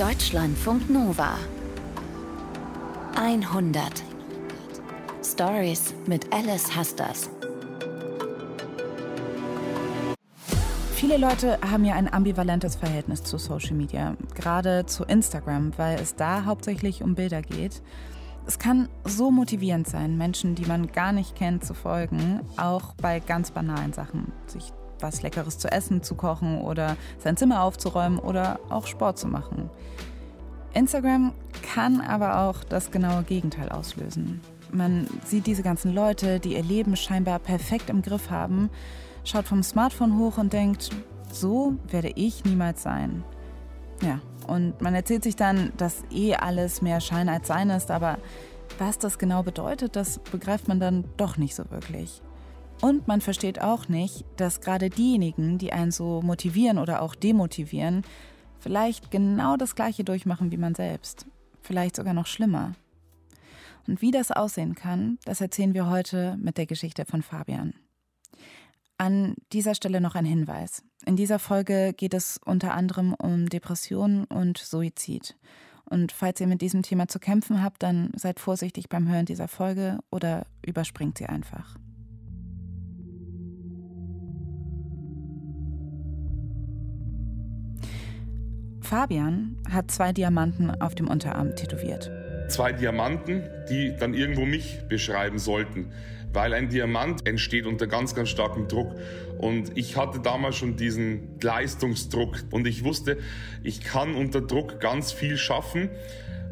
Deutschlandfunk Nova 100 Stories mit Alice Hasters. Viele Leute haben ja ein ambivalentes Verhältnis zu Social Media, gerade zu Instagram, weil es da hauptsächlich um Bilder geht. Es kann so motivierend sein, Menschen, die man gar nicht kennt, zu folgen, auch bei ganz banalen Sachen, sich was Leckeres zu essen zu kochen oder sein Zimmer aufzuräumen oder auch Sport zu machen. Instagram kann aber auch das genaue Gegenteil auslösen. Man sieht diese ganzen Leute, die ihr Leben scheinbar perfekt im Griff haben, schaut vom Smartphone hoch und denkt, so werde ich niemals sein. Ja, und man erzählt sich dann, dass eh alles mehr Schein als Sein ist, aber was das genau bedeutet, das begreift man dann doch nicht so wirklich. Und man versteht auch nicht, dass gerade diejenigen, die einen so motivieren oder auch demotivieren, vielleicht genau das Gleiche durchmachen wie man selbst. Vielleicht sogar noch schlimmer. Und wie das aussehen kann, das erzählen wir heute mit der Geschichte von Fabian. An dieser Stelle noch ein Hinweis. In dieser Folge geht es unter anderem um Depressionen und Suizid. Und falls ihr mit diesem Thema zu kämpfen habt, dann seid vorsichtig beim Hören dieser Folge oder überspringt sie einfach. Fabian hat zwei Diamanten auf dem Unterarm tätowiert. Zwei Diamanten, die dann irgendwo mich beschreiben sollten, weil ein Diamant entsteht unter ganz, ganz starkem Druck. Und ich hatte damals schon diesen Leistungsdruck und ich wusste, ich kann unter Druck ganz viel schaffen.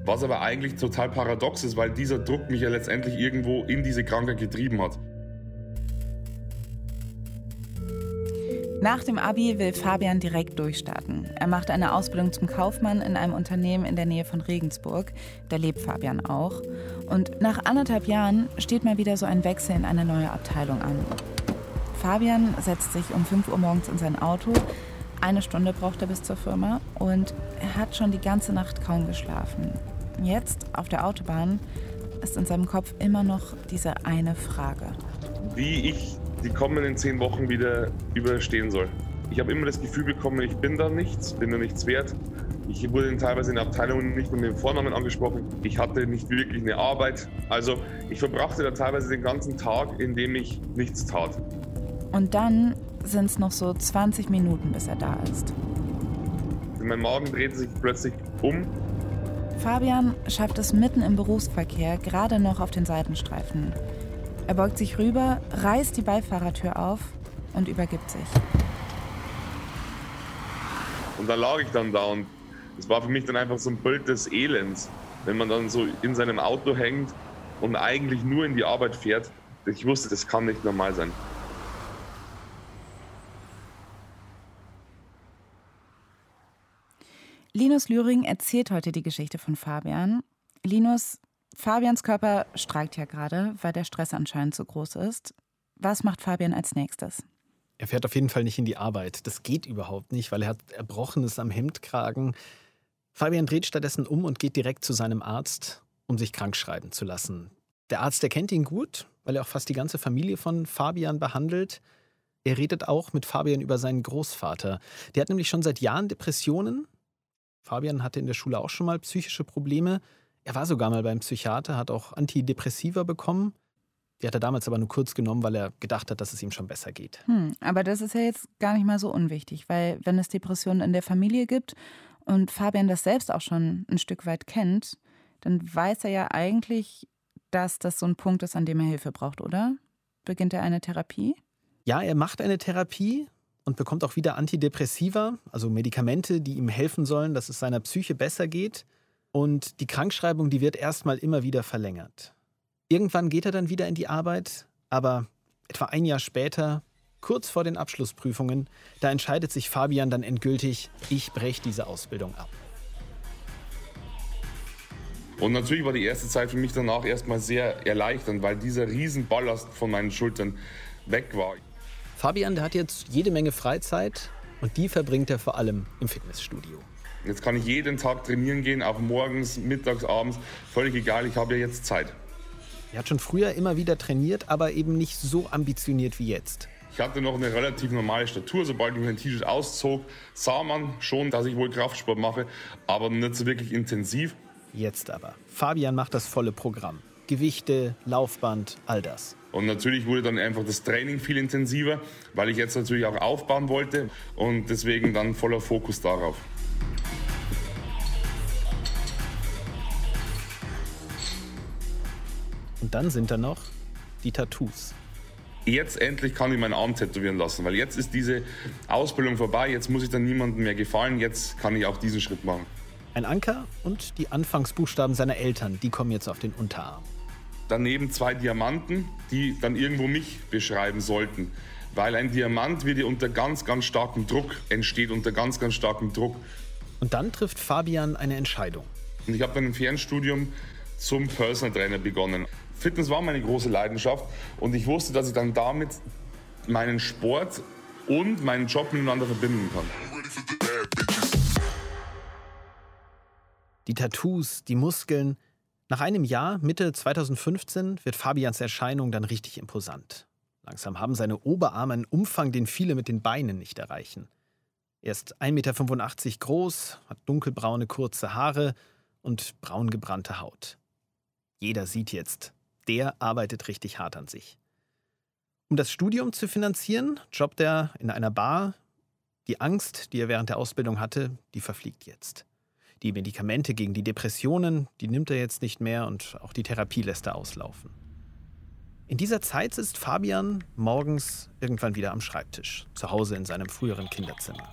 Was aber eigentlich total paradox ist, weil dieser Druck mich ja letztendlich irgendwo in diese Krankheit getrieben hat. Nach dem Abi will Fabian direkt durchstarten. Er macht eine Ausbildung zum Kaufmann in einem Unternehmen in der Nähe von Regensburg. Da lebt Fabian auch. Und nach anderthalb Jahren steht mal wieder so ein Wechsel in eine neue Abteilung an. Fabian setzt sich um 5 Uhr morgens in sein Auto. Eine Stunde braucht er bis zur Firma und er hat schon die ganze Nacht kaum geschlafen. Jetzt auf der Autobahn ist in seinem Kopf immer noch diese eine Frage. Wie ich die kommenden zehn Wochen wieder überstehen soll. Ich habe immer das Gefühl bekommen, ich bin da nichts, bin da nichts wert. Ich wurde teilweise in der Abteilung nicht mit dem Vornamen angesprochen. Ich hatte nicht wirklich eine Arbeit. Also ich verbrachte da teilweise den ganzen Tag, in dem ich nichts tat. Und dann sind es noch so 20 Minuten, bis er da ist. Mein Magen dreht sich plötzlich um. Fabian schafft es mitten im Berufsverkehr gerade noch auf den Seitenstreifen. Er beugt sich rüber, reißt die Beifahrertür auf und übergibt sich. Und da lag ich dann da und es war für mich dann einfach so ein Bild des Elends, wenn man dann so in seinem Auto hängt und eigentlich nur in die Arbeit fährt. Ich wusste, das kann nicht normal sein. Linus Lühring erzählt heute die Geschichte von Fabian. Linus, Fabians Körper streikt ja gerade, weil der Stress anscheinend so groß ist. Was macht Fabian als nächstes? Er fährt auf jeden Fall nicht in die Arbeit. Das geht überhaupt nicht, weil er hat Erbrochenes am Hemdkragen. Fabian dreht stattdessen um und geht direkt zu seinem Arzt, um sich krank schreiben zu lassen. Der Arzt erkennt ihn gut, weil er auch fast die ganze Familie von Fabian behandelt. Er redet auch mit Fabian über seinen Großvater. Der hat nämlich schon seit Jahren Depressionen. Fabian hatte in der Schule auch schon mal psychische Probleme. Er war sogar mal beim Psychiater, hat auch Antidepressiva bekommen. Die hat er damals aber nur kurz genommen, weil er gedacht hat, dass es ihm schon besser geht. Hm, aber das ist ja jetzt gar nicht mal so unwichtig, weil wenn es Depressionen in der Familie gibt und Fabian das selbst auch schon ein Stück weit kennt, dann weiß er ja eigentlich, dass das so ein Punkt ist, an dem er Hilfe braucht, oder? Beginnt er eine Therapie? Ja, er macht eine Therapie und bekommt auch wieder Antidepressiva, also Medikamente, die ihm helfen sollen, dass es seiner Psyche besser geht. Und die Krankschreibung, die wird erstmal immer wieder verlängert. Irgendwann geht er dann wieder in die Arbeit, aber etwa ein Jahr später, kurz vor den Abschlussprüfungen, da entscheidet sich Fabian dann endgültig, ich breche diese Ausbildung ab. Und natürlich war die erste Zeit für mich danach erstmal sehr erleichternd, weil dieser Riesenballast von meinen Schultern weg war. Fabian, der hat jetzt jede Menge Freizeit und die verbringt er vor allem im Fitnessstudio. Jetzt kann ich jeden Tag trainieren gehen, auch morgens, mittags, abends, völlig egal, ich habe ja jetzt Zeit. Er hat schon früher immer wieder trainiert, aber eben nicht so ambitioniert wie jetzt. Ich hatte noch eine relativ normale Statur. Sobald ich mein T-Shirt auszog, sah man schon, dass ich wohl Kraftsport mache, aber nicht so wirklich intensiv. Jetzt aber. Fabian macht das volle Programm. Gewichte, Laufband, all das. Und natürlich wurde dann einfach das Training viel intensiver, weil ich jetzt natürlich auch aufbauen wollte und deswegen dann voller Fokus darauf. Und dann sind da noch die Tattoos. Jetzt endlich kann ich meinen Arm tätowieren lassen, weil jetzt ist diese Ausbildung vorbei, jetzt muss ich dann niemandem mehr gefallen, jetzt kann ich auch diesen Schritt machen. Ein Anker und die Anfangsbuchstaben seiner Eltern, die kommen jetzt auf den Unterarm. Daneben zwei Diamanten, die dann irgendwo mich beschreiben sollten. Weil ein Diamant wird ja unter ganz, ganz starkem Druck, entsteht unter ganz, ganz starkem Druck. Und dann trifft Fabian eine Entscheidung. Und ich habe dann im Fernstudium zum Personal Trainer begonnen. Fitness war meine große Leidenschaft und ich wusste, dass ich dann damit meinen Sport und meinen Job miteinander verbinden kann. Die Tattoos, die Muskeln. Nach einem Jahr, Mitte 2015, wird Fabians Erscheinung dann richtig imposant. Langsam haben seine Oberarme einen Umfang, den viele mit den Beinen nicht erreichen. Er ist 1,85 Meter groß, hat dunkelbraune kurze Haare und braun gebrannte Haut. Jeder sieht jetzt, der arbeitet richtig hart an sich. Um das Studium zu finanzieren, jobbt er in einer Bar. Die Angst, die er während der Ausbildung hatte, die verfliegt jetzt. Die Medikamente gegen die Depressionen, die nimmt er jetzt nicht mehr und auch die Therapie lässt er auslaufen. In dieser Zeit sitzt Fabian morgens irgendwann wieder am Schreibtisch, zu Hause in seinem früheren Kinderzimmer.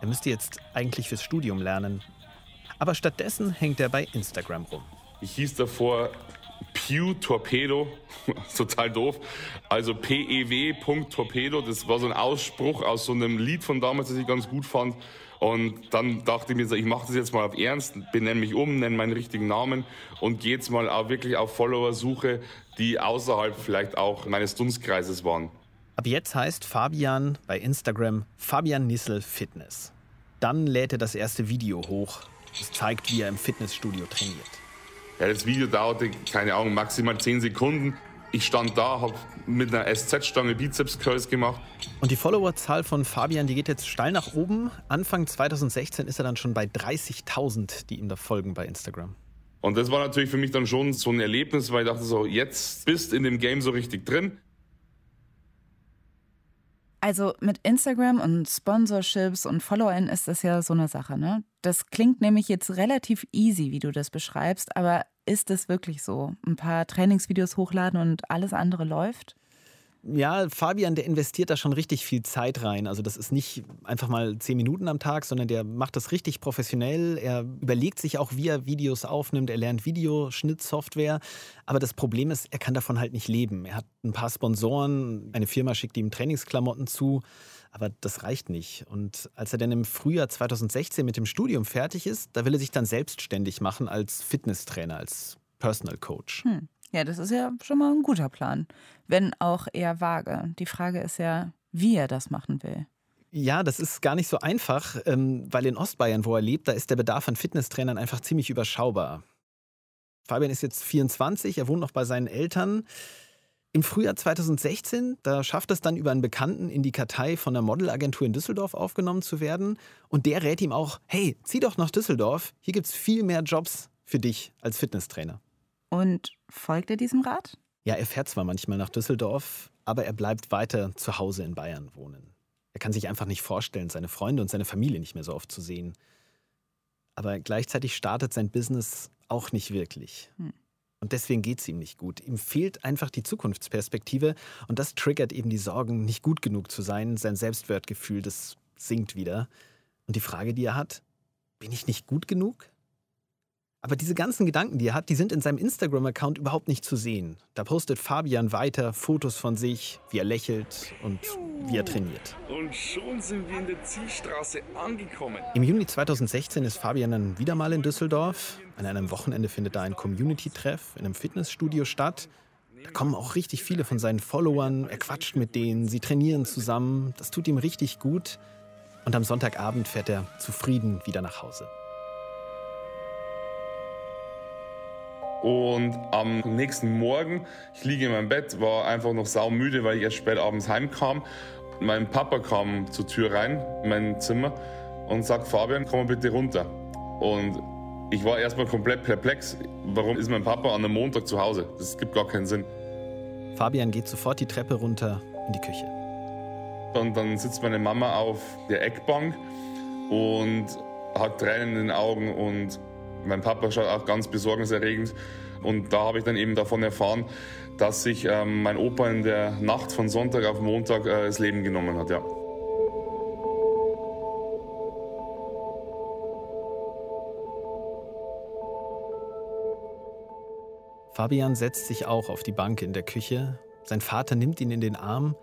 Er müsste jetzt eigentlich fürs Studium lernen, aber stattdessen hängt er bei Instagram rum. Ich hieß davor Pew Torpedo, total doof. Also P-E-W. Das war so ein Ausspruch aus so einem Lied von damals, das ich ganz gut fand. Und dann dachte ich mir, ich mache das jetzt mal auf Ernst, benenne mich um, nenne meinen richtigen Namen und gehe jetzt mal auch wirklich auf Follower-Suche, die außerhalb vielleicht auch meines Dunstkreises waren. Ab jetzt heißt Fabian bei Instagram Fabian Nissel Fitness. Dann lädt er das erste Video hoch. Es zeigt, wie er im Fitnessstudio trainiert. Ja, das Video dauerte, keine Ahnung, maximal 10 Sekunden. Ich stand da, habe mit einer SZ-Stange Bizeps-Curls gemacht. Und die Followerzahl von Fabian, die geht jetzt steil nach oben. Anfang 2016 ist er dann schon bei 30.000, die ihm da folgen bei Instagram. Und das war natürlich für mich dann schon so ein Erlebnis, weil ich dachte so, jetzt bist in dem Game so richtig drin. Also mit Instagram und Sponsorships und Followern ist das ja so eine Sache, ne? Das klingt nämlich jetzt relativ easy, wie du das beschreibst, aber ist es wirklich so? Ein paar Trainingsvideos hochladen und alles andere läuft? Ja, Fabian, der investiert da schon richtig viel Zeit rein. Also das ist nicht einfach mal zehn Minuten am Tag, sondern der macht das richtig professionell. Er überlegt sich auch, wie er Videos aufnimmt. Er lernt Videoschnittsoftware. Aber das Problem ist, er kann davon halt nicht leben. Er hat ein paar Sponsoren, eine Firma schickt ihm Trainingsklamotten zu. Aber das reicht nicht. Und als er dann im Frühjahr 2016 mit dem Studium fertig ist, da will er sich dann selbstständig machen als Fitnesstrainer, als Personal Coach. Hm. Ja, das ist ja schon mal ein guter Plan, wenn auch eher vage. Die Frage ist ja, wie er das machen will. Ja, das ist gar nicht so einfach, ähm, weil in Ostbayern, wo er lebt, da ist der Bedarf an Fitnesstrainern einfach ziemlich überschaubar. Fabian ist jetzt 24, er wohnt noch bei seinen Eltern. Im Frühjahr 2016, da schafft es dann über einen Bekannten in die Kartei von der Modelagentur in Düsseldorf aufgenommen zu werden. Und der rät ihm auch, hey, zieh doch nach Düsseldorf, hier gibt es viel mehr Jobs für dich als Fitnesstrainer. Und folgt er diesem Rat? Ja, er fährt zwar manchmal nach Düsseldorf, aber er bleibt weiter zu Hause in Bayern wohnen. Er kann sich einfach nicht vorstellen, seine Freunde und seine Familie nicht mehr so oft zu sehen. Aber gleichzeitig startet sein Business auch nicht wirklich. Hm. Und deswegen geht es ihm nicht gut. Ihm fehlt einfach die Zukunftsperspektive und das triggert eben die Sorgen, nicht gut genug zu sein. Sein Selbstwertgefühl, das sinkt wieder. Und die Frage, die er hat, bin ich nicht gut genug? Aber diese ganzen Gedanken, die er hat, die sind in seinem Instagram-Account überhaupt nicht zu sehen. Da postet Fabian weiter Fotos von sich, wie er lächelt und wie er trainiert. Und schon sind wir in der Zielstraße angekommen. Im Juni 2016 ist Fabian dann wieder mal in Düsseldorf. An einem Wochenende findet da ein Community-Treff in einem Fitnessstudio statt. Da kommen auch richtig viele von seinen Followern. Er quatscht mit denen, sie trainieren zusammen. Das tut ihm richtig gut. Und am Sonntagabend fährt er zufrieden wieder nach Hause. Und am nächsten Morgen, ich liege in meinem Bett, war einfach noch saumüde, weil ich erst spät abends heimkam. Mein Papa kam zur Tür rein, in mein Zimmer, und sagt, Fabian, komm mal bitte runter. Und ich war erstmal komplett perplex. Warum ist mein Papa an einem Montag zu Hause? Das gibt gar keinen Sinn. Fabian geht sofort die Treppe runter in die Küche. Und dann sitzt meine Mama auf der Eckbank und hat Tränen in den Augen und mein Papa schaut auch ganz besorgniserregend. Und da habe ich dann eben davon erfahren, dass sich ähm, mein Opa in der Nacht von Sonntag auf Montag äh, das Leben genommen hat. Ja. Fabian setzt sich auch auf die Bank in der Küche. Sein Vater nimmt ihn in den Arm,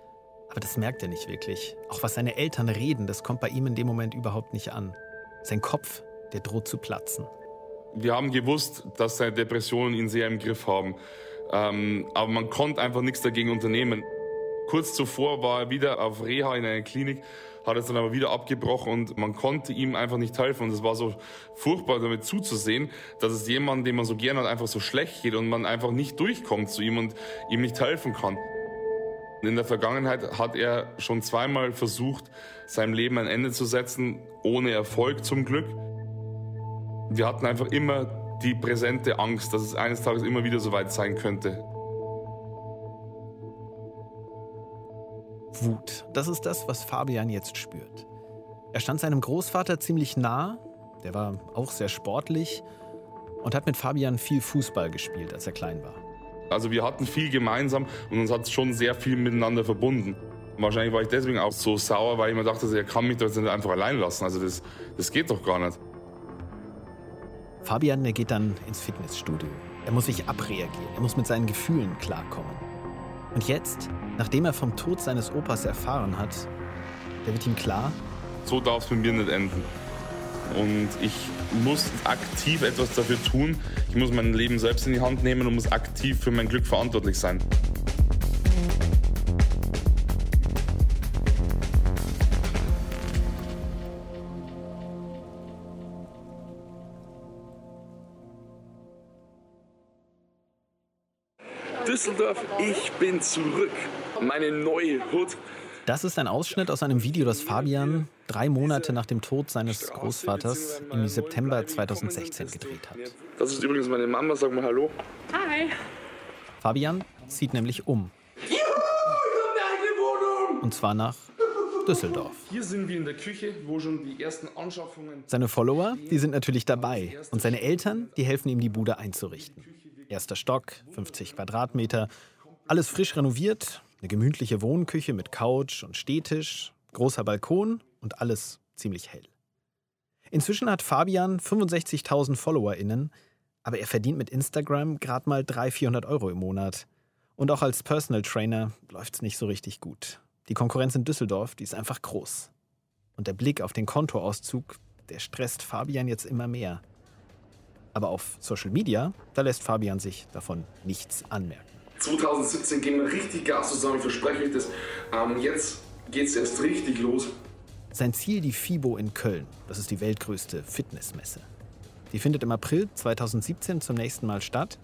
aber das merkt er nicht wirklich. Auch was seine Eltern reden, das kommt bei ihm in dem Moment überhaupt nicht an. Sein Kopf, der droht zu platzen. Wir haben gewusst, dass seine Depressionen ihn sehr im Griff haben. Ähm, aber man konnte einfach nichts dagegen unternehmen. Kurz zuvor war er wieder auf Reha in einer Klinik hat es dann aber wieder abgebrochen und man konnte ihm einfach nicht helfen. Und es war so furchtbar, damit zuzusehen, dass es jemandem, den man so gern hat, einfach so schlecht geht und man einfach nicht durchkommt zu ihm und ihm nicht helfen kann. In der Vergangenheit hat er schon zweimal versucht, seinem Leben ein Ende zu setzen, ohne Erfolg zum Glück. Wir hatten einfach immer die präsente Angst, dass es eines Tages immer wieder so weit sein könnte. Wut. Das ist das, was Fabian jetzt spürt. Er stand seinem Großvater ziemlich nah, der war auch sehr sportlich und hat mit Fabian viel Fußball gespielt, als er klein war. Also wir hatten viel gemeinsam und uns hat schon sehr viel miteinander verbunden. Wahrscheinlich war ich deswegen auch so sauer, weil ich mir dachte, er kann mich doch jetzt nicht einfach allein lassen. Also das, das geht doch gar nicht. Fabian, geht dann ins Fitnessstudio. Er muss sich abreagieren. Er muss mit seinen Gefühlen klarkommen. Und jetzt, nachdem er vom Tod seines Opas erfahren hat, da wird ihm klar, so darf es mit mir nicht enden. Und ich muss aktiv etwas dafür tun. Ich muss mein Leben selbst in die Hand nehmen und muss aktiv für mein Glück verantwortlich sein. Düsseldorf, ich bin zurück. Meine neue Hut. Das ist ein Ausschnitt aus einem Video, das Fabian drei Monate nach dem Tod seines Großvaters im September 2016 gedreht hat. Das ist übrigens meine Mama, sag mal Hallo. Hi. Fabian zieht nämlich um. Juhu, ich Wohnung. Und zwar nach Düsseldorf. Hier sind wir in der Küche, wo schon die ersten Anschaffungen. Seine Follower, die sind natürlich dabei. Und seine Eltern, die helfen ihm, die Bude einzurichten. Erster Stock, 50 Quadratmeter. Alles frisch renoviert, eine gemütliche Wohnküche mit Couch und Stehtisch, großer Balkon und alles ziemlich hell. Inzwischen hat Fabian 65.000 FollowerInnen, aber er verdient mit Instagram gerade mal 300, 400 Euro im Monat. Und auch als Personal Trainer läuft es nicht so richtig gut. Die Konkurrenz in Düsseldorf, die ist einfach groß. Und der Blick auf den Kontoauszug, der stresst Fabian jetzt immer mehr. Aber auf Social Media, da lässt Fabian sich davon nichts anmerken. 2017 gehen wir richtig Gas zusammen, ich verspreche euch das. Ähm, jetzt geht es erst richtig los. Sein Ziel die FIBO in Köln. Das ist die weltgrößte Fitnessmesse. Die findet im April 2017 zum nächsten Mal statt.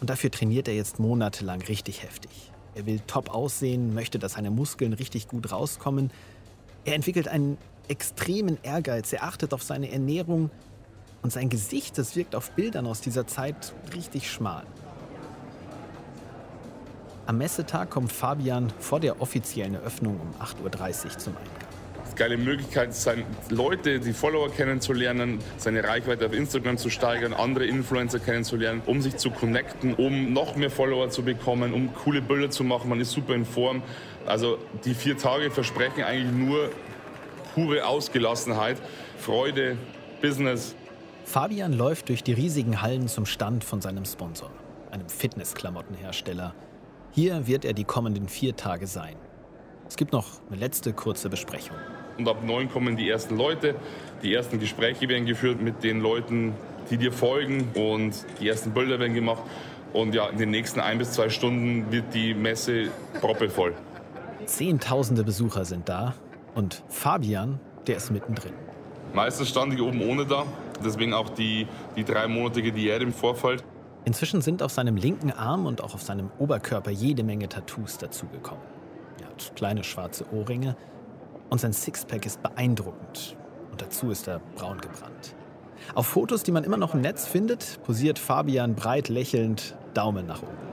Und dafür trainiert er jetzt monatelang richtig heftig. Er will top aussehen, möchte, dass seine Muskeln richtig gut rauskommen. Er entwickelt einen extremen Ehrgeiz. Er achtet auf seine Ernährung, und sein Gesicht, das wirkt auf Bildern aus dieser Zeit richtig schmal. Am Messetag kommt Fabian vor der offiziellen Eröffnung um 8.30 Uhr zum Eingang. Geile Möglichkeit, seine Leute, die Follower kennenzulernen, seine Reichweite auf Instagram zu steigern, andere Influencer kennenzulernen, um sich zu connecten, um noch mehr Follower zu bekommen, um coole Bilder zu machen. Man ist super in Form. Also die vier Tage versprechen eigentlich nur pure Ausgelassenheit, Freude, Business, Fabian läuft durch die riesigen Hallen zum Stand von seinem Sponsor, einem Fitnessklamottenhersteller. Hier wird er die kommenden vier Tage sein. Es gibt noch eine letzte kurze Besprechung. Und ab neun kommen die ersten Leute. Die ersten Gespräche werden geführt mit den Leuten, die dir folgen. Und die ersten Bilder werden gemacht. Und ja, in den nächsten ein bis zwei Stunden wird die Messe proppevoll. Zehntausende Besucher sind da. Und Fabian, der ist mittendrin. Meistens stand ich oben ohne da. Deswegen auch die, die dreimonatige Diät im Vorfeld. Inzwischen sind auf seinem linken Arm und auch auf seinem Oberkörper jede Menge Tattoos dazugekommen. Er hat kleine schwarze Ohrringe und sein Sixpack ist beeindruckend. Und dazu ist er braun gebrannt. Auf Fotos, die man immer noch im Netz findet, posiert Fabian breit lächelnd Daumen nach oben.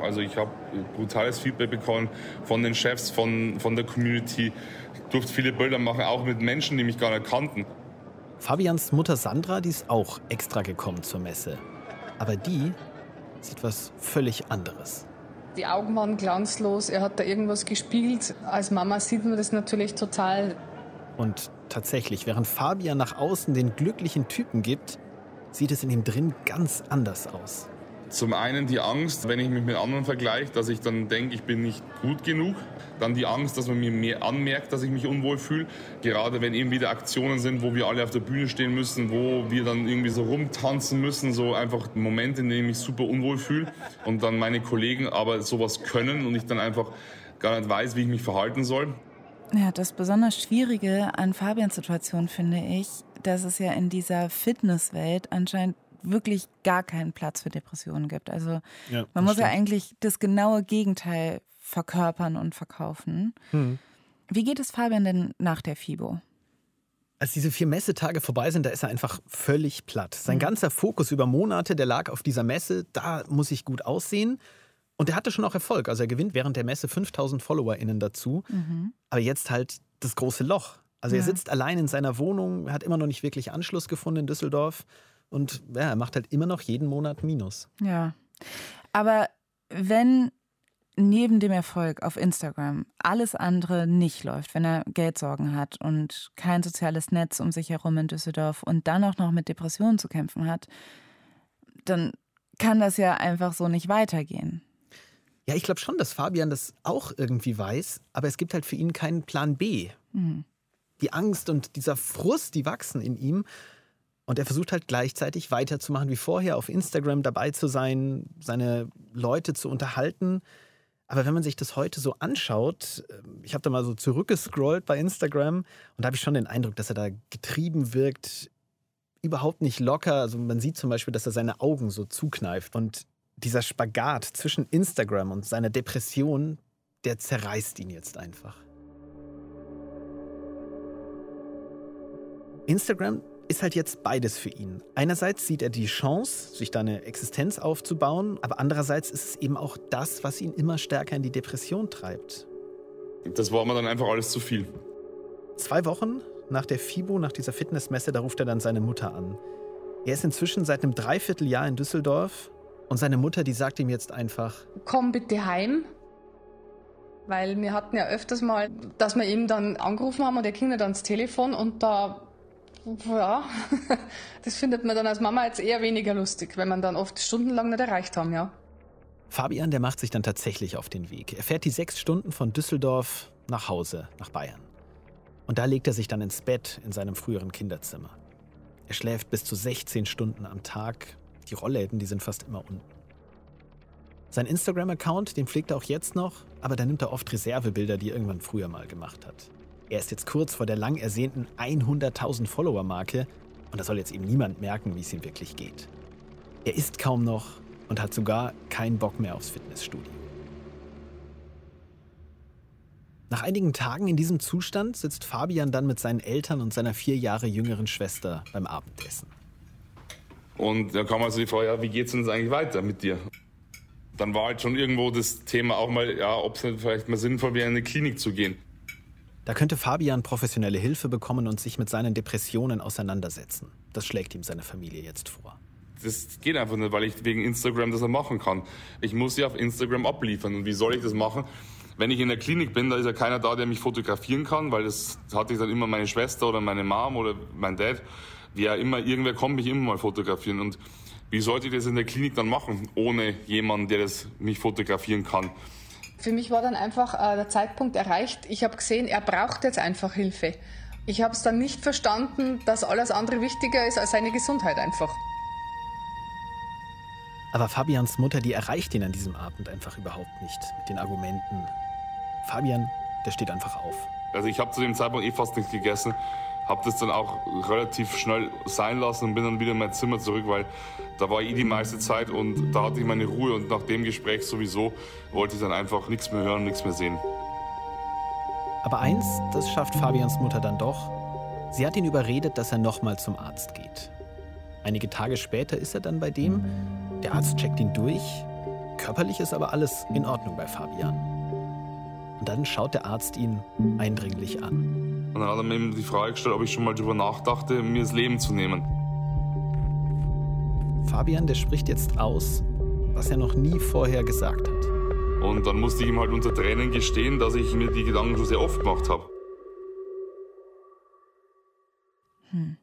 Also ich habe brutales Feedback bekommen von den Chefs, von, von der Community. Ich durfte viele Bilder machen, auch mit Menschen, die mich gar nicht kannten. Fabians Mutter Sandra, die ist auch extra gekommen zur Messe. Aber die sieht was völlig anderes. Die Augen waren glanzlos, er hat da irgendwas gespielt. Als Mama sieht man das natürlich total. Und tatsächlich, während Fabian nach außen den glücklichen Typen gibt, sieht es in ihm drin ganz anders aus. Zum einen die Angst, wenn ich mich mit anderen vergleiche, dass ich dann denke, ich bin nicht gut genug. Dann die Angst, dass man mir mehr anmerkt, dass ich mich unwohl fühle. Gerade wenn eben wieder Aktionen sind, wo wir alle auf der Bühne stehen müssen, wo wir dann irgendwie so rumtanzen müssen, so einfach Momente, in denen ich mich super unwohl fühle und dann meine Kollegen aber sowas können und ich dann einfach gar nicht weiß, wie ich mich verhalten soll. Ja, das besonders Schwierige an Fabians Situation finde ich, dass es ja in dieser Fitnesswelt anscheinend wirklich gar keinen Platz für Depressionen gibt. Also ja, man muss stimmt. ja eigentlich das genaue Gegenteil verkörpern und verkaufen. Hm. Wie geht es Fabian denn nach der FIBO? Als diese vier Messetage vorbei sind, da ist er einfach völlig platt. Sein mhm. ganzer Fokus über Monate, der lag auf dieser Messe, da muss ich gut aussehen. Und er hatte schon auch Erfolg. Also er gewinnt während der Messe 5000 FollowerInnen dazu. Mhm. Aber jetzt halt das große Loch. Also ja. er sitzt allein in seiner Wohnung, hat immer noch nicht wirklich Anschluss gefunden in Düsseldorf. Und ja, er macht halt immer noch jeden Monat Minus. Ja. Aber wenn neben dem Erfolg auf Instagram alles andere nicht läuft, wenn er Geldsorgen hat und kein soziales Netz um sich herum in Düsseldorf und dann auch noch mit Depressionen zu kämpfen hat, dann kann das ja einfach so nicht weitergehen. Ja, ich glaube schon, dass Fabian das auch irgendwie weiß, aber es gibt halt für ihn keinen Plan B. Mhm. Die Angst und dieser Frust, die wachsen in ihm. Und er versucht halt gleichzeitig weiterzumachen wie vorher, auf Instagram dabei zu sein, seine Leute zu unterhalten. Aber wenn man sich das heute so anschaut, ähm, ich habe da mal so zurückgescrollt bei Instagram und da habe ich schon den Eindruck, dass er da getrieben wirkt, überhaupt nicht locker. Also man sieht zum Beispiel, dass er seine Augen so zukneift. Und dieser Spagat zwischen Instagram und seiner Depression, der zerreißt ihn jetzt einfach. Instagram ist halt jetzt beides für ihn. Einerseits sieht er die Chance, sich da eine Existenz aufzubauen, aber andererseits ist es eben auch das, was ihn immer stärker in die Depression treibt. Das war mir dann einfach alles zu viel. Zwei Wochen nach der FIBO, nach dieser Fitnessmesse, da ruft er dann seine Mutter an. Er ist inzwischen seit einem Dreivierteljahr in Düsseldorf und seine Mutter, die sagt ihm jetzt einfach: Komm bitte heim. Weil wir hatten ja öfters mal, dass wir ihn dann angerufen haben und er ging nicht ans Telefon und da ja, das findet man dann als Mama jetzt eher weniger lustig, wenn man dann oft stundenlang nicht erreicht haben, ja. Fabian, der macht sich dann tatsächlich auf den Weg. Er fährt die sechs Stunden von Düsseldorf nach Hause, nach Bayern. Und da legt er sich dann ins Bett in seinem früheren Kinderzimmer. Er schläft bis zu 16 Stunden am Tag. Die Rollläden, die sind fast immer unten. Sein Instagram-Account, den pflegt er auch jetzt noch, aber da nimmt er oft Reservebilder, die er irgendwann früher mal gemacht hat. Er ist jetzt kurz vor der lang ersehnten 100.000 Follower-Marke und da soll jetzt eben niemand merken, wie es ihm wirklich geht. Er isst kaum noch und hat sogar keinen Bock mehr aufs Fitnessstudio. Nach einigen Tagen in diesem Zustand sitzt Fabian dann mit seinen Eltern und seiner vier Jahre jüngeren Schwester beim Abendessen. Und da kam also die Frage, ja, wie geht's denn jetzt eigentlich weiter mit dir? Dann war halt schon irgendwo das Thema auch mal, ja, ob es vielleicht mal sinnvoll wäre, in eine Klinik zu gehen. Da könnte Fabian professionelle Hilfe bekommen und sich mit seinen Depressionen auseinandersetzen. Das schlägt ihm seine Familie jetzt vor. Das geht einfach nicht, weil ich wegen Instagram das machen kann. Ich muss sie auf Instagram abliefern. Und wie soll ich das machen? Wenn ich in der Klinik bin, da ist ja keiner da, der mich fotografieren kann, weil das hatte ich dann immer meine Schwester oder meine Mom oder mein Dad. Wer immer, irgendwer kommt mich immer mal fotografieren. Und wie sollte ich das in der Klinik dann machen, ohne jemanden, der das mich fotografieren kann? Für mich war dann einfach äh, der Zeitpunkt erreicht. Ich habe gesehen, er braucht jetzt einfach Hilfe. Ich habe es dann nicht verstanden, dass alles andere wichtiger ist als seine Gesundheit einfach. Aber Fabians Mutter, die erreicht ihn an diesem Abend einfach überhaupt nicht mit den Argumenten. Fabian, der steht einfach auf. Also ich habe zu dem Zeitpunkt eh fast nichts gegessen, habe das dann auch relativ schnell sein lassen und bin dann wieder in mein Zimmer zurück, weil Da war ich eh die meiste Zeit und da hatte ich meine Ruhe und nach dem Gespräch sowieso wollte ich dann einfach nichts mehr hören, nichts mehr sehen. Aber eins, das schafft Fabians Mutter dann doch. Sie hat ihn überredet, dass er nochmal zum Arzt geht. Einige Tage später ist er dann bei dem. Der Arzt checkt ihn durch. Körperlich ist aber alles in Ordnung bei Fabian. Und dann schaut der Arzt ihn eindringlich an. Und dann hat er mir eben die Frage gestellt, ob ich schon mal darüber nachdachte, mir das Leben zu nehmen. Fabian, der spricht jetzt aus, was er noch nie vorher gesagt hat. Und dann musste ich ihm halt unter Tränen gestehen, dass ich mir die Gedanken schon sehr oft gemacht habe. Hm.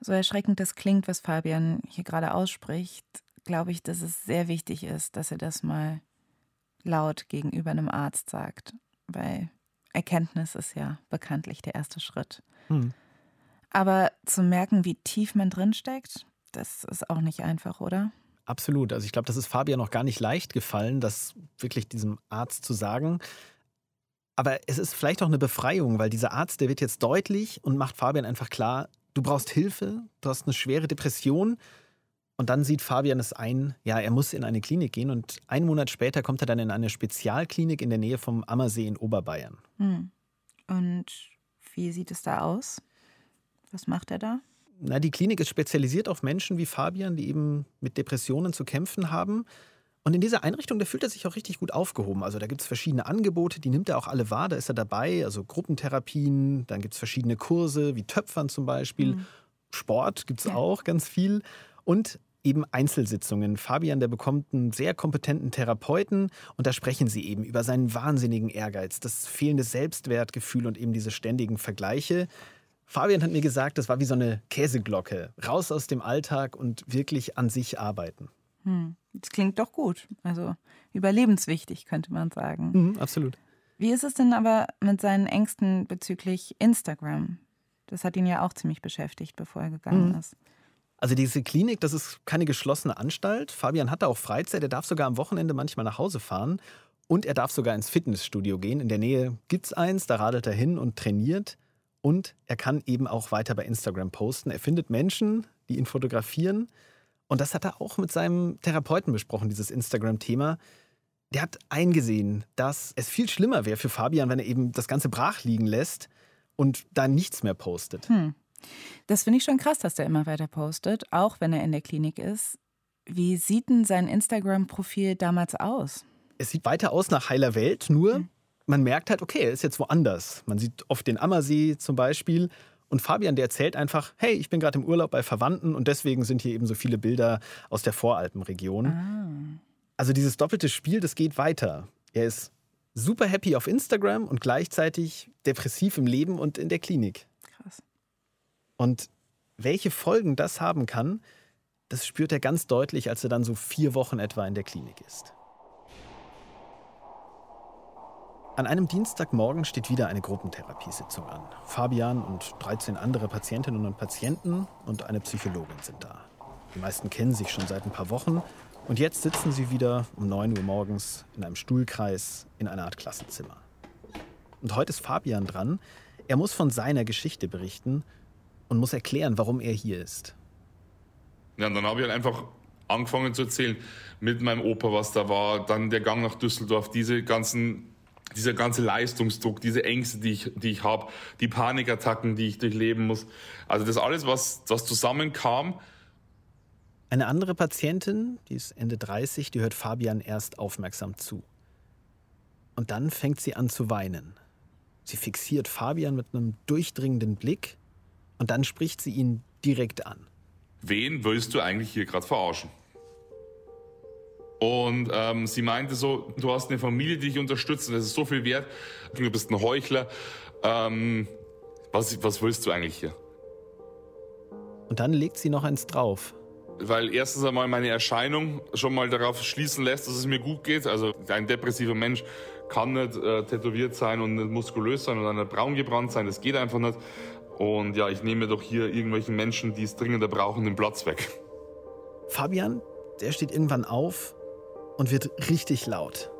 So erschreckend das klingt, was Fabian hier gerade ausspricht, glaube ich, dass es sehr wichtig ist, dass er das mal laut gegenüber einem Arzt sagt, weil Erkenntnis ist ja bekanntlich der erste Schritt. Hm. Aber zu merken, wie tief man drinsteckt, das ist auch nicht einfach, oder? Absolut. Also ich glaube, das ist Fabian noch gar nicht leicht gefallen, das wirklich diesem Arzt zu sagen. Aber es ist vielleicht auch eine Befreiung, weil dieser Arzt, der wird jetzt deutlich und macht Fabian einfach klar, du brauchst Hilfe, du hast eine schwere Depression. Und dann sieht Fabian es ein, ja, er muss in eine Klinik gehen. Und einen Monat später kommt er dann in eine Spezialklinik in der Nähe vom Ammersee in Oberbayern. Hm. Und wie sieht es da aus? Was macht er da? Na, die Klinik ist spezialisiert auf Menschen wie Fabian, die eben mit Depressionen zu kämpfen haben. Und in dieser Einrichtung, da fühlt er sich auch richtig gut aufgehoben. Also da gibt es verschiedene Angebote, die nimmt er auch alle wahr, da ist er dabei. Also Gruppentherapien, dann gibt es verschiedene Kurse, wie Töpfern zum Beispiel. Mhm. Sport gibt es ja. auch ganz viel. Und eben Einzelsitzungen. Fabian, der bekommt einen sehr kompetenten Therapeuten und da sprechen sie eben über seinen wahnsinnigen Ehrgeiz, das fehlende Selbstwertgefühl und eben diese ständigen Vergleiche. Fabian hat mir gesagt, das war wie so eine Käseglocke. Raus aus dem Alltag und wirklich an sich arbeiten. Hm. Das klingt doch gut. Also überlebenswichtig, könnte man sagen. Mhm, absolut. Wie ist es denn aber mit seinen Ängsten bezüglich Instagram? Das hat ihn ja auch ziemlich beschäftigt, bevor er gegangen mhm. ist. Also diese Klinik, das ist keine geschlossene Anstalt. Fabian hat da auch Freizeit. Er darf sogar am Wochenende manchmal nach Hause fahren. Und er darf sogar ins Fitnessstudio gehen. In der Nähe gibt es eins, da radelt er hin und trainiert. Und er kann eben auch weiter bei Instagram posten. Er findet Menschen, die ihn fotografieren. Und das hat er auch mit seinem Therapeuten besprochen, dieses Instagram-Thema. Der hat eingesehen, dass es viel schlimmer wäre für Fabian, wenn er eben das Ganze brach liegen lässt und da nichts mehr postet. Hm. Das finde ich schon krass, dass er immer weiter postet, auch wenn er in der Klinik ist. Wie sieht denn sein Instagram-Profil damals aus? Es sieht weiter aus nach heiler Welt, nur hm man merkt halt, okay, er ist jetzt woanders. Man sieht oft den Ammersee zum Beispiel. Und Fabian, der erzählt einfach, hey, ich bin gerade im Urlaub bei Verwandten und deswegen sind hier eben so viele Bilder aus der Voralpenregion. Ah. Also dieses doppelte Spiel, das geht weiter. Er ist super happy auf Instagram und gleichzeitig depressiv im Leben und in der Klinik. Und welche Folgen das haben kann, das spürt er ganz deutlich, als er dann so vier Wochen etwa in der Klinik ist. An einem Dienstagmorgen steht wieder eine Gruppentherapiesitzung an. Fabian und 13 andere Patientinnen und Patienten und eine Psychologin sind da. Die meisten kennen sich schon seit ein paar Wochen und jetzt sitzen sie wieder um 9 Uhr morgens in einem Stuhlkreis in einer Art Klassenzimmer. Und heute ist Fabian dran. Er muss von seiner Geschichte berichten und muss erklären, warum er hier ist. Ja, und dann habe ich halt einfach angefangen zu erzählen mit meinem Opa, was da war, dann der Gang nach Düsseldorf, diese ganzen dieser ganze Leistungsdruck, diese Ängste, die ich, die ich habe, die Panikattacken, die ich durchleben muss. Also das alles, was, was zusammenkam. Eine andere Patientin, die ist Ende 30, die hört Fabian erst aufmerksam zu. Und dann fängt sie an zu weinen. Sie fixiert Fabian mit einem durchdringenden Blick und dann spricht sie ihn direkt an. Wen willst du eigentlich hier gerade verarschen? Und ähm, sie meinte so, du hast eine Familie, die dich unterstützt, und das ist so viel wert. Du bist ein Heuchler. Ähm, was, was willst du eigentlich hier? Und dann legt sie noch eins drauf. Weil erstens einmal meine Erscheinung schon mal darauf schließen lässt, dass es mir gut geht. Also ein depressiver Mensch kann nicht äh, tätowiert sein und nicht muskulös sein oder nicht braun gebrannt sein. Das geht einfach nicht. Und ja, ich nehme doch hier irgendwelchen Menschen, die es dringender brauchen, den Platz weg. Fabian, der steht irgendwann auf, und wird richtig laut.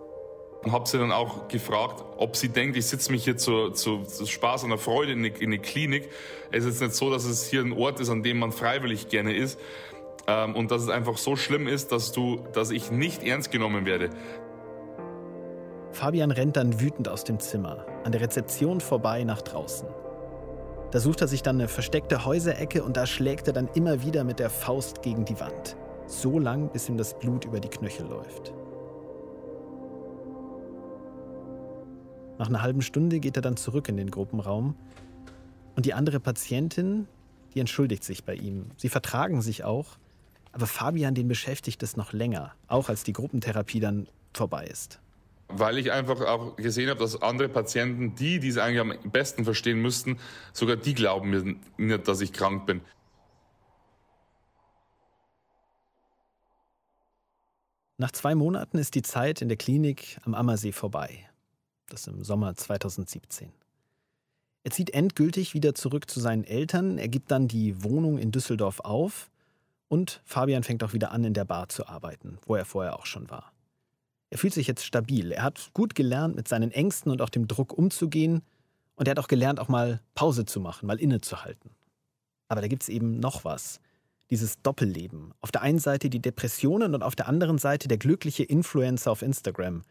Und habe sie dann auch gefragt, ob sie denkt, ich sitze mich hier zu, zu, zu Spaß und der Freude in eine, in eine Klinik. Es ist jetzt nicht so, dass es hier ein Ort ist, an dem man freiwillig gerne ist. ähm, und dass es einfach so schlimm ist, dass du, dass ich nicht ernst genommen werde. Fabian rennt dann wütend aus dem Zimmer, an der Rezeption vorbei nach draußen. Da sucht er sich dann eine versteckte Häuserecke und da schlägt er dann immer wieder mit der Faust gegen die Wand. So lang, bis ihm das Blut über die Knöchel läuft. Nach einer halben Stunde geht er dann zurück in den Gruppenraum und die andere Patientin, die entschuldigt sich bei ihm. Sie vertragen sich auch, aber Fabian, den beschäftigt es noch länger, auch als die Gruppentherapie dann vorbei ist. Weil ich einfach auch gesehen habe, dass andere Patienten, die, die es eigentlich am besten verstehen müssten, sogar die glauben mir nicht, dass ich krank bin. Nach zwei Monaten ist die Zeit in der Klinik am Ammersee vorbei. Das im Sommer 2017. Er zieht endgültig wieder zurück zu seinen Eltern, er gibt dann die Wohnung in Düsseldorf auf und Fabian fängt auch wieder an, in der Bar zu arbeiten, wo er vorher auch schon war. Er fühlt sich jetzt stabil. Er hat gut gelernt, mit seinen Ängsten und auch dem Druck umzugehen. Und er hat auch gelernt, auch mal Pause zu machen, mal innezuhalten. Aber da gibt es eben noch was. Dieses Doppelleben. Auf der einen Seite die Depressionen und auf der anderen Seite der glückliche Influencer auf Instagram.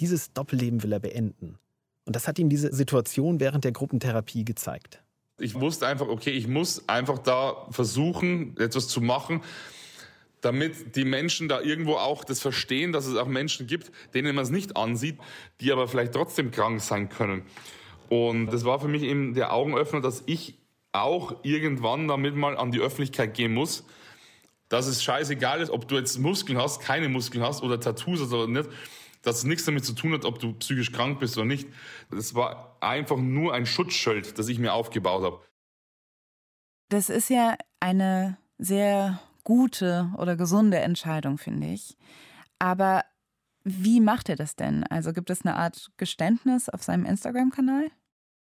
Dieses Doppelleben will er beenden. Und das hat ihm diese Situation während der Gruppentherapie gezeigt. Ich wusste einfach, okay, ich muss einfach da versuchen, etwas zu machen, damit die Menschen da irgendwo auch das verstehen, dass es auch Menschen gibt, denen man es nicht ansieht, die aber vielleicht trotzdem krank sein können. Und das war für mich eben der Augenöffner, dass ich auch irgendwann damit mal an die Öffentlichkeit gehen muss, dass es scheißegal ist, ob du jetzt Muskeln hast, keine Muskeln hast oder Tattoos hast oder nicht, dass es nichts damit zu tun hat, ob du psychisch krank bist oder nicht. Das war einfach nur ein Schutzschild, das ich mir aufgebaut habe. Das ist ja eine sehr gute oder gesunde Entscheidung, finde ich. Aber wie macht er das denn? Also gibt es eine Art Geständnis auf seinem Instagram-Kanal?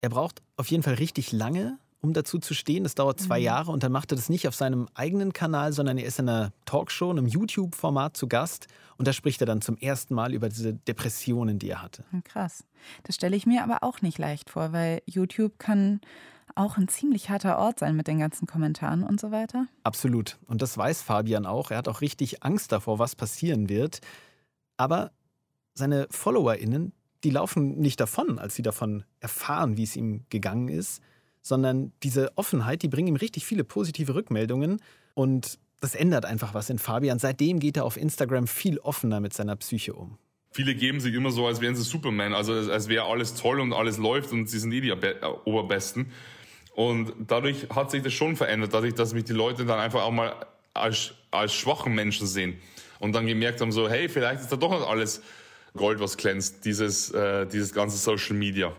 Er braucht auf jeden Fall richtig lange, um dazu zu stehen. Das dauert zwei mhm. Jahre und dann macht er das nicht auf seinem eigenen Kanal, sondern er ist in einer Talkshow, in einem YouTube-Format zu Gast und da spricht er dann zum ersten Mal über diese Depressionen, die er hatte. Hm, krass. Das stelle ich mir aber auch nicht leicht vor, weil YouTube kann auch ein ziemlich harter Ort sein mit den ganzen Kommentaren und so weiter. Absolut. Und das weiß Fabian auch. Er hat auch richtig Angst davor, was passieren wird. Aber seine FollowerInnen, die laufen nicht davon, als sie davon erfahren, wie es ihm gegangen ist, sondern diese Offenheit, die bringen ihm richtig viele positive Rückmeldungen. Und das ändert einfach was in Fabian. Seitdem geht er auf Instagram viel offener mit seiner Psyche um. Viele geben sich immer so, als wären sie Superman, also als wäre alles toll und alles läuft und sie sind eh die Oberbesten. Und dadurch hat sich das schon verändert, dadurch, dass mich die Leute dann einfach auch mal als, als schwachen Menschen sehen und dann gemerkt haben, so, hey, vielleicht ist da doch nicht alles Gold, was glänzt, dieses, äh, dieses ganze Social Media.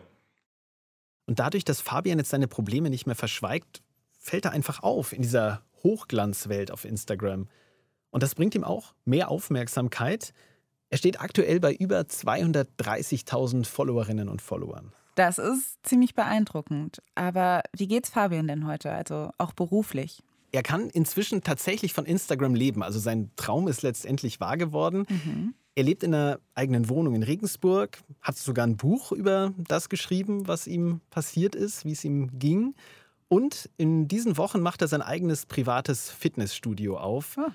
Und dadurch, dass Fabian jetzt seine Probleme nicht mehr verschweigt, fällt er einfach auf in dieser Hochglanzwelt auf Instagram. Und das bringt ihm auch mehr Aufmerksamkeit. Er steht aktuell bei über 230.000 Followerinnen und Followern. Das ist ziemlich beeindruckend. Aber wie geht's Fabian denn heute, also auch beruflich? Er kann inzwischen tatsächlich von Instagram leben. Also sein Traum ist letztendlich wahr geworden. Mhm. Er lebt in einer eigenen Wohnung in Regensburg, hat sogar ein Buch über das geschrieben, was ihm passiert ist, wie es ihm ging. Und in diesen Wochen macht er sein eigenes privates Fitnessstudio auf. Ah.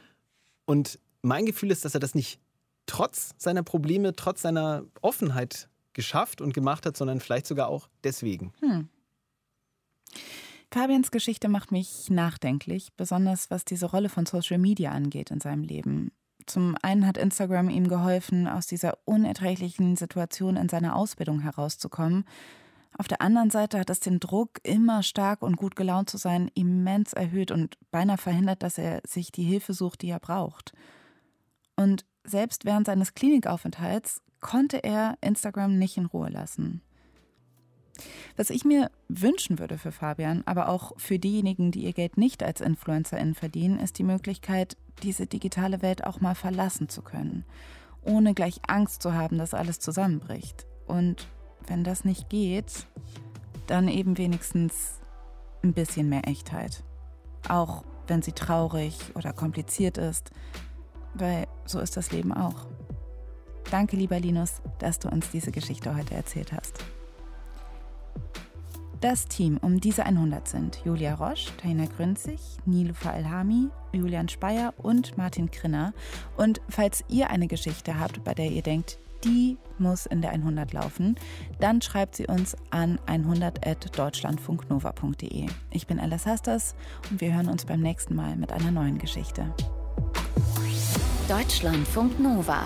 Und mein Gefühl ist, dass er das nicht trotz seiner Probleme, trotz seiner Offenheit geschafft und gemacht hat, sondern vielleicht sogar auch deswegen. Hm. Fabians Geschichte macht mich nachdenklich, besonders was diese Rolle von Social Media angeht in seinem Leben. Zum einen hat Instagram ihm geholfen, aus dieser unerträglichen Situation in seiner Ausbildung herauszukommen. Auf der anderen Seite hat es den Druck, immer stark und gut gelaunt zu sein, immens erhöht und beinahe verhindert, dass er sich die Hilfe sucht, die er braucht. Und selbst während seines Klinikaufenthalts konnte er Instagram nicht in Ruhe lassen. Was ich mir wünschen würde für Fabian, aber auch für diejenigen, die ihr Geld nicht als InfluencerInnen verdienen, ist die Möglichkeit, diese digitale Welt auch mal verlassen zu können, ohne gleich Angst zu haben, dass alles zusammenbricht. Und wenn das nicht geht, dann eben wenigstens ein bisschen mehr Echtheit. Auch wenn sie traurig oder kompliziert ist, weil so ist das Leben auch. Danke, lieber Linus, dass du uns diese Geschichte heute erzählt hast. Das Team um diese 100 sind Julia Roche, Taina Grünzig, Nilufa Elhami, Julian Speyer und Martin Krinner. Und falls ihr eine Geschichte habt, bei der ihr denkt, die muss in der 100 laufen, dann schreibt sie uns an 100.deutschlandfunknova.de. Ich bin Alice Hasters und wir hören uns beim nächsten Mal mit einer neuen Geschichte. Deutschlandfunk Nova